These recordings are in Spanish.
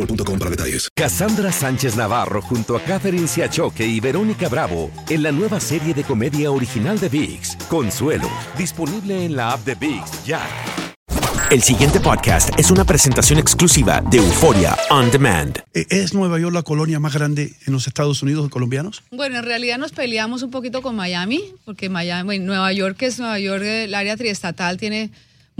boostmobile.com para detalles. Cassandra Sánchez Navarro junto a Catherine Siachoque y Verónica Bravo en la nueva serie de comedia original de VIX, Consuelo, disponible en la app de VIX ya. El siguiente podcast es una presentación exclusiva de Euforia On Demand. Eh, ¿Es Nueva York la colonia más grande en los Estados Unidos de colombianos? Bueno, en realidad nos peleamos un poquito con Miami, porque Miami, bueno, Nueva York, que es Nueva York, el área triestatal, tiene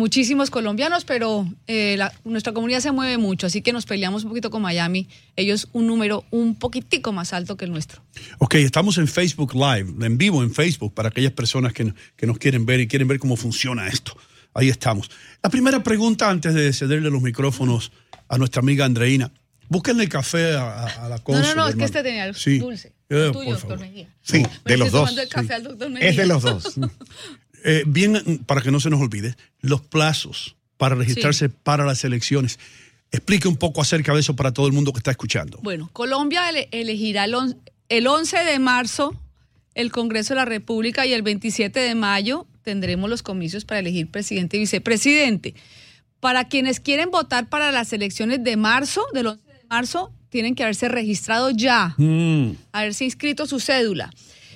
muchísimos colombianos, pero eh, la- nuestra comunidad se mueve mucho, así que nos peleamos un poquito con Miami. Ellos un número un poquitico más alto que el nuestro. Ok, estamos en Facebook Live, en vivo en Facebook, para aquellas personas que, que nos quieren ver y quieren ver cómo funciona esto. Ahí estamos. La primera pregunta, antes de cederle los micrófonos a nuestra amiga Andreina. Búsquenle café a, a- a la No, cónsul, no, no, es que este tenía el Sí. dulce. Eh, El por tuyo, doctor Mejía. Sí, de los dos. tomando el café al doctor Mejía. Es de los dos. Eh, bien, para que no se nos olvide, los plazos para registrarse para las elecciones. Explique un poco acerca de eso para todo el mundo que está escuchando. Bueno, Colombia ele- elegirá el, on- el 11 de marzo el Congreso de la República y el 27 de mayo tendremos los comicios para elegir presidente y vicepresidente. Para quienes quieren votar para las elecciones de marzo, del 11 de marzo, tienen que haberse registrado ya, Mm. haberse inscrito su cédula.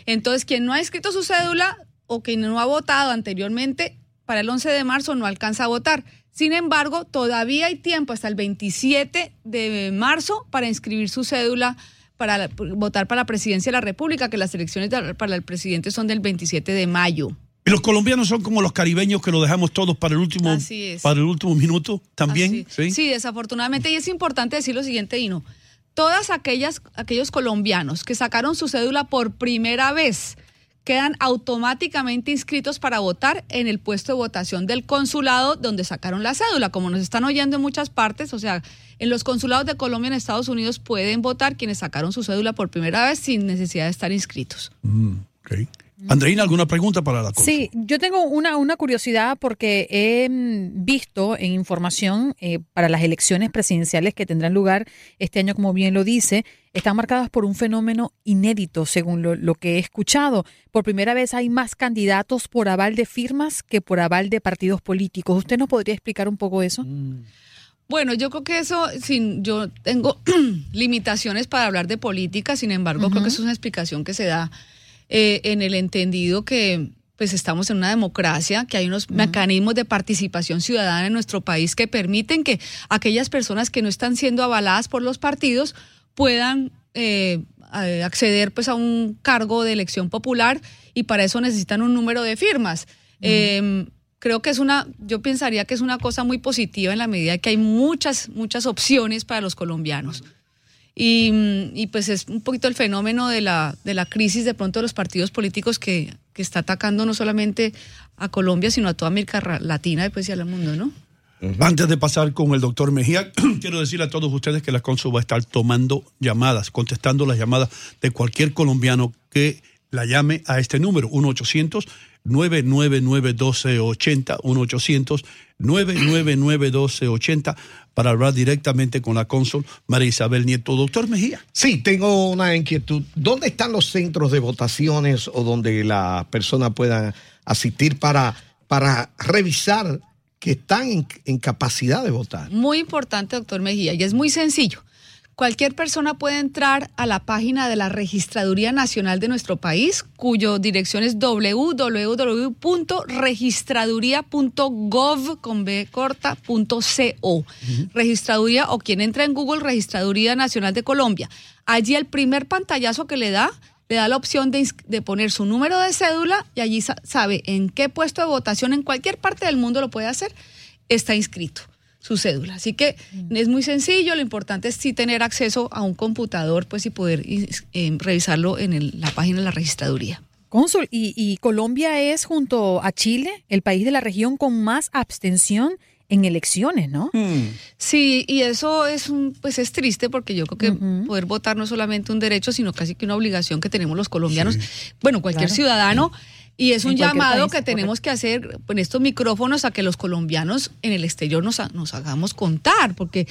Entonces, quien no ha inscrito su cédula o quien no ha votado anteriormente, para el 11 de marzo no alcanza a votar. Sin embargo, todavía hay tiempo hasta el 27 de marzo para inscribir su cédula para la- votar para la presidencia de la República, que las elecciones de- para el presidente son del 27 de mayo. Y los colombianos son como los caribeños que lo dejamos todos para el último, para el último minuto también. Sí, desafortunadamente. Y es importante decir lo siguiente, Dino. Todas aquellas, aquellos colombianos que sacaron su cédula por primera vez quedan automáticamente inscritos para votar en el puesto de votación del consulado donde sacaron la cédula. Como nos están oyendo en muchas partes, o sea, en los consulados de Colombia en Estados Unidos pueden votar quienes sacaron su cédula por primera vez sin necesidad de estar inscritos. Mm, ok. Andreina, ¿alguna pregunta para la cosa? Sí, yo tengo una, una curiosidad porque he mm, visto en información eh, para las elecciones presidenciales que tendrán lugar este año, como bien lo dice, están marcadas por un fenómeno inédito, según lo, lo que he escuchado. Por primera vez hay más candidatos por aval de firmas que por aval de partidos políticos. ¿Usted nos podría explicar un poco eso? Bueno, yo creo que eso, sin, yo tengo limitaciones para hablar de política, sin embargo, creo que eso es una explicación que se da eh, en el entendido que pues estamos en una democracia, que hay unos mecanismos de participación ciudadana en nuestro país que permiten que aquellas personas que no están siendo avaladas por los partidos puedan eh, acceder pues a un cargo de elección popular y para eso necesitan un número de firmas. Eh, creo que es una, yo pensaría que es una cosa muy positiva en la medida que hay muchas, muchas opciones para los colombianos. Y, mm, y, pues es un poquito el fenómeno de la, de la crisis de pronto de los partidos políticos que, que está atacando no solamente a Colombia, sino a toda América Latina y pues y al mundo, ¿no? Antes de pasar con el doctor Mejía, quiero decirle a todos ustedes que la Consul va a estar tomando llamadas, contestando las llamadas de cualquier colombiano que la llame a este número, 1-800-999-1280, 1-800-999-1280, para hablar directamente con la cónsul María Isabel Nieto. Doctor Mejía. Sí, tengo una inquietud. ¿Dónde están los centros de votaciones o donde la persona pueda asistir para, para revisar que están en, en capacidad de votar? Muy importante, doctor Mejía, y es muy sencillo. Cualquier persona puede entrar a la página de la Registraduría Nacional de nuestro país, cuyo dirección es www.registraduría.gov con B corta, punto co. Registraduría o quien entra en Google Registraduría Nacional de Colombia. Allí el primer pantallazo que le da le da la opción de, poner su número de cédula y allí sa- sabe en qué puesto de votación en cualquier parte del mundo lo puede hacer, está inscrito su cédula. Así que es muy sencillo, lo importante es sí tener acceso a un computador pues y poder eh, revisarlo en el- la página de la registraduría. Cónsul, y, y Colombia es junto a Chile el país de la región con más abstención en elecciones, ¿no? Sí, y eso es un, pues es triste porque yo creo que poder votar no es solamente un derecho, sino casi que una obligación que tenemos los colombianos, bueno, cualquier Claro. ciudadano. Y es un llamado país, que tenemos que hacer en estos micrófonos a que los colombianos en el exterior nos, ha- nos hagamos contar, porque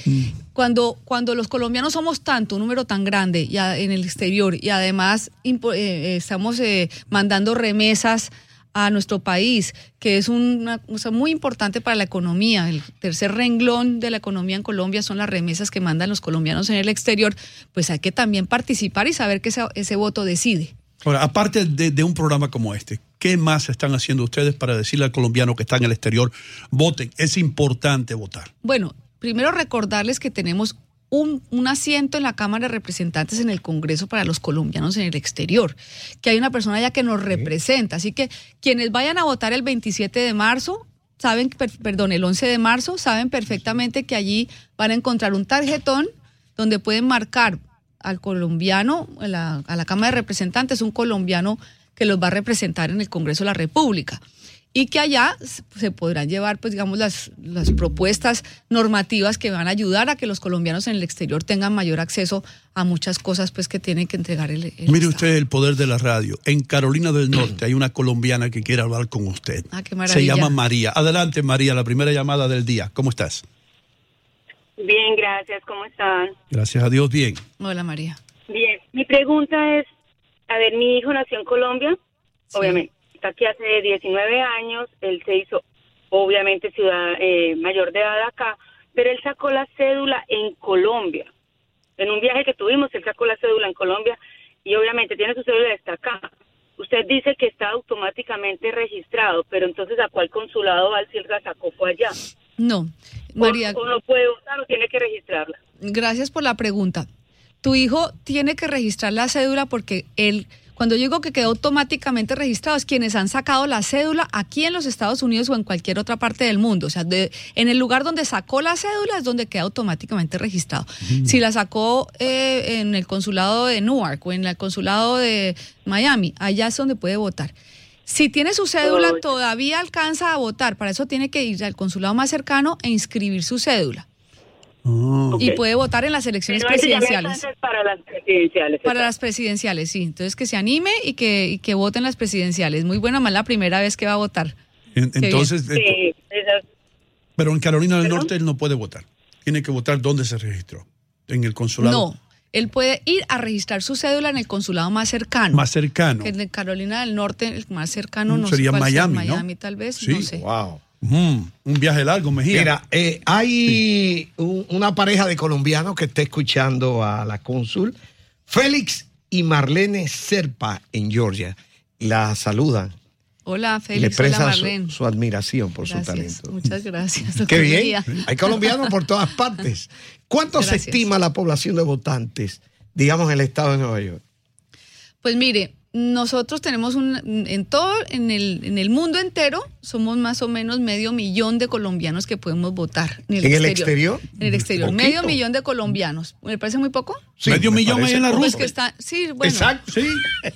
cuando, cuando los colombianos somos tanto, un número tan grande ya en el exterior y además impo- eh, eh, estamos eh, mandando remesas a nuestro país, que es una cosa muy importante para la economía. El tercer renglón de la economía en Colombia son las remesas que mandan los colombianos en el exterior, pues hay que también participar y saber que ese, ese voto decide. Ahora, aparte de, de un programa como este, ¿qué más están haciendo ustedes para decirle al colombiano que está en el exterior, voten? Es importante votar. Bueno, primero recordarles que tenemos un, un asiento en la Cámara de Representantes en el Congreso para los colombianos en el exterior, que hay una persona ya que nos representa. Así que quienes vayan a votar el 27 de marzo, saben, per- perdón, el 11 de marzo, saben perfectamente que allí van a encontrar un tarjetón donde pueden marcar al colombiano, a la, a la Cámara de Representantes, un colombiano que los va a representar en el Congreso de la República. Y que allá se podrán llevar, pues digamos, las, las propuestas normativas que van a ayudar a que los colombianos en el exterior tengan mayor acceso a muchas cosas pues que tienen que entregar el, el Mire Estado. usted el poder de la radio. En Carolina del Norte hay una colombiana que quiere hablar con usted. Ah, qué Se maravilla. llama María. Adelante, María, la primera llamada del día. ¿Cómo estás? Bien, gracias. ¿Cómo están? Gracias a Dios, bien. Hola María. Bien. Mi pregunta es, a ver, mi hijo nació en Colombia, obviamente. Está aquí hace 19 años. Él se hizo, obviamente, ciudad eh, mayor de edad acá, pero él sacó la cédula en Colombia. En un viaje que tuvimos, él sacó la cédula en Colombia y obviamente tiene su cédula está acá. Usted dice que está automáticamente registrado, pero entonces ¿a cuál consulado va si él la sacó fue allá? No, María. O, o no puede votar o tiene que registrarla. Gracias por la pregunta. Tu hijo tiene que registrar la cédula porque él, cuando yo digo que quedó automáticamente registrado, es quienes han sacado la cédula aquí en los Estados Unidos o en cualquier otra parte del mundo. O sea, de- en el lugar donde sacó la cédula es donde queda automáticamente registrado. Si la sacó eh, en el consulado de Newark o en el consulado de Miami, allá es donde puede votar. Si tiene su cédula, todavía alcanza a votar. Para eso tiene que ir al consulado más cercano e inscribir su cédula. Y Ok. puede votar en las elecciones presidenciales. para las presidenciales. Para las presidenciales, sí. Entonces que se anime y que, y que voten las presidenciales. Muy buena, más la primera vez que va a votar. En- entonces, ento- Sí, pero en Carolina del ¿Perdón? Norte él no puede votar. Tiene que votar donde se registró. En el consulado No, él puede ir a registrar su cédula en el consulado más cercano. más cercano. Que en Carolina del Norte, el más cercano, Mm, no sería sé cuál sea, Miami, ¿no? Miami tal vez, Sí. no sé. Wow. Mm, un viaje largo, Mejía. Mira, eh, hay un- una pareja de colombianos que está escuchando a la cónsul, Félix y Marlene Serpa en Georgia. La saludan. Hola, y le Félix. Hola, expresan su, Marlene. su admiración por su talento. Muchas gracias. Qué bien. Hay colombianos por todas partes. ¿Cuánto se estima la población de votantes, digamos, en el estado de Nueva York? Pues mire, nosotros tenemos un, en todo, en el, en el mundo entero, somos más o menos medio millón de colombianos que podemos votar. En el, ¿En el exterior? En el exterior, Poquito. medio millón de colombianos. ¿Me parece muy poco? Sí, Medio me millón en la poco. Pues que está, sí, bueno, Exacto. Sí.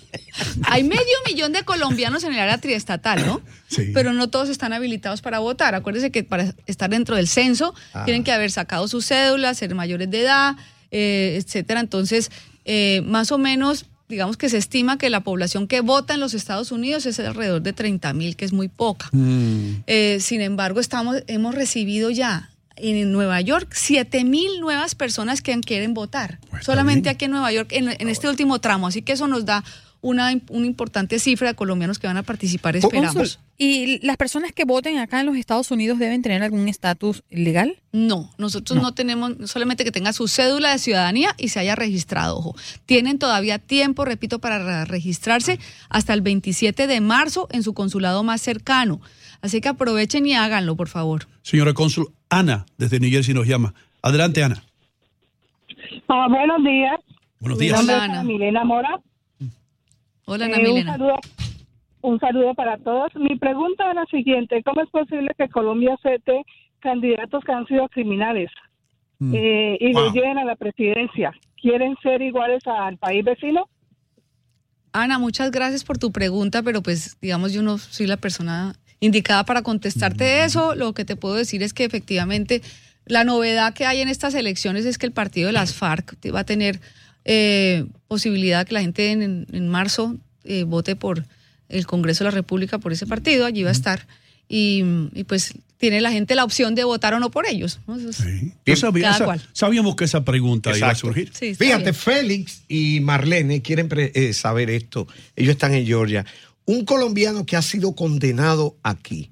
hay medio millón de colombianos en el área triestatal, ¿no? Sí. Pero no todos están habilitados para votar. Acuérdense que para estar dentro del censo Ah. tienen que haber sacado su cédula, ser mayores de edad, eh, etcétera. Entonces, eh, más o menos, digamos que se estima que la población que vota en los Estados Unidos es alrededor de 30 mil, que es muy poca. Mm. Eh, sin embargo, estamos, hemos recibido ya en Nueva York 7 mil nuevas personas que quieren votar. Pues solamente aquí en Nueva York, en, en este último tramo. Así que eso nos da una, una importante cifra de colombianos que van a participar, esperamos. ¿Y las personas que voten acá en los Estados Unidos deben tener algún estatus legal? No, nosotros no. tenemos solamente que tenga su cédula de ciudadanía y se haya registrado. Ojo, tienen todavía tiempo, repito, para re- registrarse hasta el 27 de marzo en su consulado más cercano. Así que aprovechen y háganlo, por favor. Señora cónsul, Ana, desde New Jersey nos llama. Adelante, Ana. Ah, buenos días. Buenos Mi días. Hola, Ana. Milena Mora. Hola, Eh, Ana Milena. Un saludo, un saludo para todos. Mi pregunta es la siguiente. ¿Cómo es posible que Colombia acepte candidatos que han sido criminales Mm. eh, y Wow. los lleven a la presidencia? ¿Quieren ser iguales al país vecino? Ana, muchas gracias por tu pregunta, pero pues digamos yo no soy la persona indicada para contestarte eso. Lo que te puedo decir es que efectivamente la novedad que hay en estas elecciones es que el partido de las FARC va a tener eh, posibilidad que la gente en, en marzo eh, vote por el Congreso de la República, por ese partido, allí va a estar. Y, y, pues tiene la gente la opción de votar o no por ellos. ¿no? Sabía- Cada esa- cual. sabíamos que esa pregunta iba a surgir. Sí, Fíjate, bien. Félix y Marlene quieren pre- eh, saber esto. Ellos están en Georgia. Un colombiano que ha sido condenado aquí,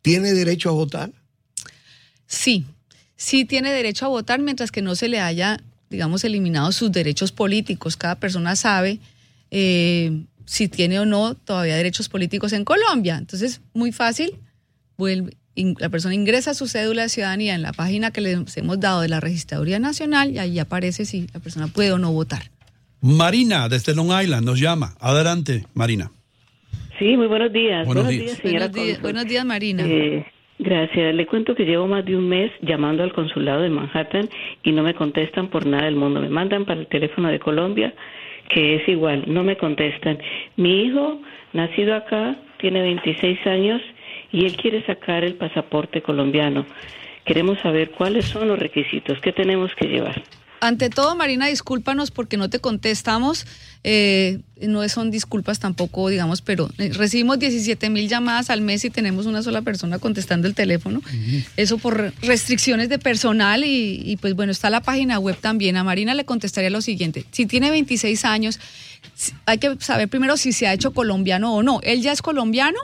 ¿tiene derecho a votar? Sí, sí tiene derecho a votar mientras que no se le haya, digamos, eliminado sus derechos políticos. Cada persona sabe eh, si tiene o no todavía derechos políticos en Colombia. Entonces, muy fácil, vuelve, in- la persona ingresa su cédula de ciudadanía en la página que les hemos dado de la Registraduría Nacional y ahí aparece si la persona puede o no votar. Marina, desde Long Island, nos llama. Adelante, Marina. Sí, muy buenos días. Buenos Buenos, días. días, señora Buenos días, cónsul. buenos días, Marina. Eh, gracias. Le cuento que llevo más de un mes llamando al consulado de Manhattan y no me contestan por nada del mundo. Me mandan para el teléfono de Colombia, que es igual, no me contestan. Mi hijo, nacido acá, tiene 26 años y él quiere sacar el pasaporte colombiano. Queremos saber cuáles son los requisitos, qué tenemos que llevar. Ante todo, Marina, discúlpanos porque no te contestamos. Eh, no son disculpas tampoco, digamos, pero eh, recibimos 17 mil llamadas al mes y tenemos una sola persona contestando el teléfono. Eso por restricciones de personal y, y, pues bueno, está la página web también. A Marina le contestaría lo siguiente. Si tiene 26 años, hay que saber primero si se ha hecho colombiano o no. ¿Él ya es colombiano?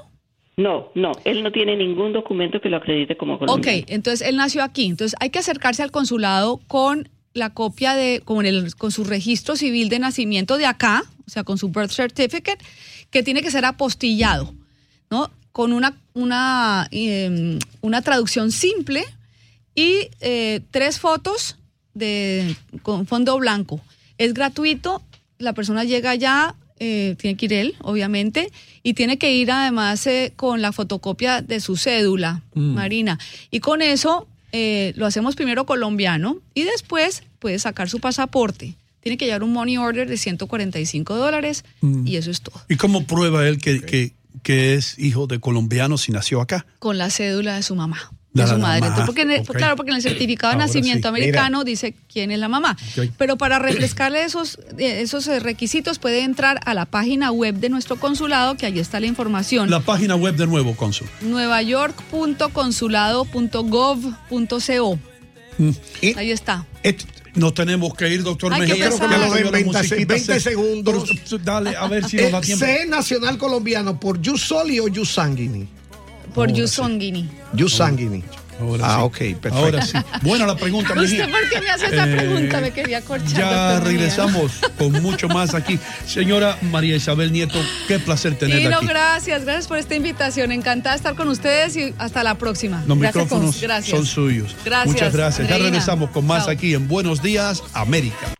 No, no, él no tiene ningún documento que lo acredite como colombiano. Ok, entonces él nació aquí. Entonces hay que acercarse al consulado con la copia de, con, el, con su registro civil de nacimiento de acá, o sea, con su birth certificate, que tiene que ser apostillado, ¿no? Con una, una, eh, una traducción simple y eh, tres fotos de, con fondo blanco. Es gratuito, la persona llega allá, eh, tiene que ir él, obviamente, y tiene que ir además eh, con la fotocopia de su cédula, Mm. Marina. Y con eso eh, lo hacemos primero colombiano y después puede sacar su pasaporte. Tiene que llevar un money order de 145 dólares Mm. y eso es todo. ¿Y cómo prueba él que, que, que es hijo de colombianos y nació acá? Con la cédula de su mamá. De su madre. Entonces, porque en el- ok. Claro, porque en el certificado de Ahora nacimiento sí. americano dice quién es la mamá. Ok. Pero para refrescarle esos, eh, esos eh, requisitos puede entrar a la página web de nuestro consulado, que allí está la información. La página web de nuevo, cónsul. nuevayork.consulado.gov.co. Mm. Ahí está. Nos tenemos que ir, doctor Hay que Mejía. empezar. Creo Que lo den la 20, musiquita 20 se- segundos. Pero, dale, a ver si nos da Eh, tiempo. ¿C nacional colombiano por Yus Soli o Yus Sanguini? Por Ahora Yusongini. Yus Sanguini. Ahora ah, sí. ok, perfecto. Ahora sí. Buena la pregunta. ¿Usted por qué me hace esa Eh, pregunta? Me quería corchar. Ya regresamos con mucho más aquí. Señora María Isabel Nieto, qué placer tenerla no, aquí. gracias, gracias por esta invitación. Encantada de estar con ustedes y hasta la próxima. Los Gracias, micrófonos. Gracias. son suyos. Gracias, Muchas gracias. Ya regresamos con más Chao. aquí en Buenos Días, América.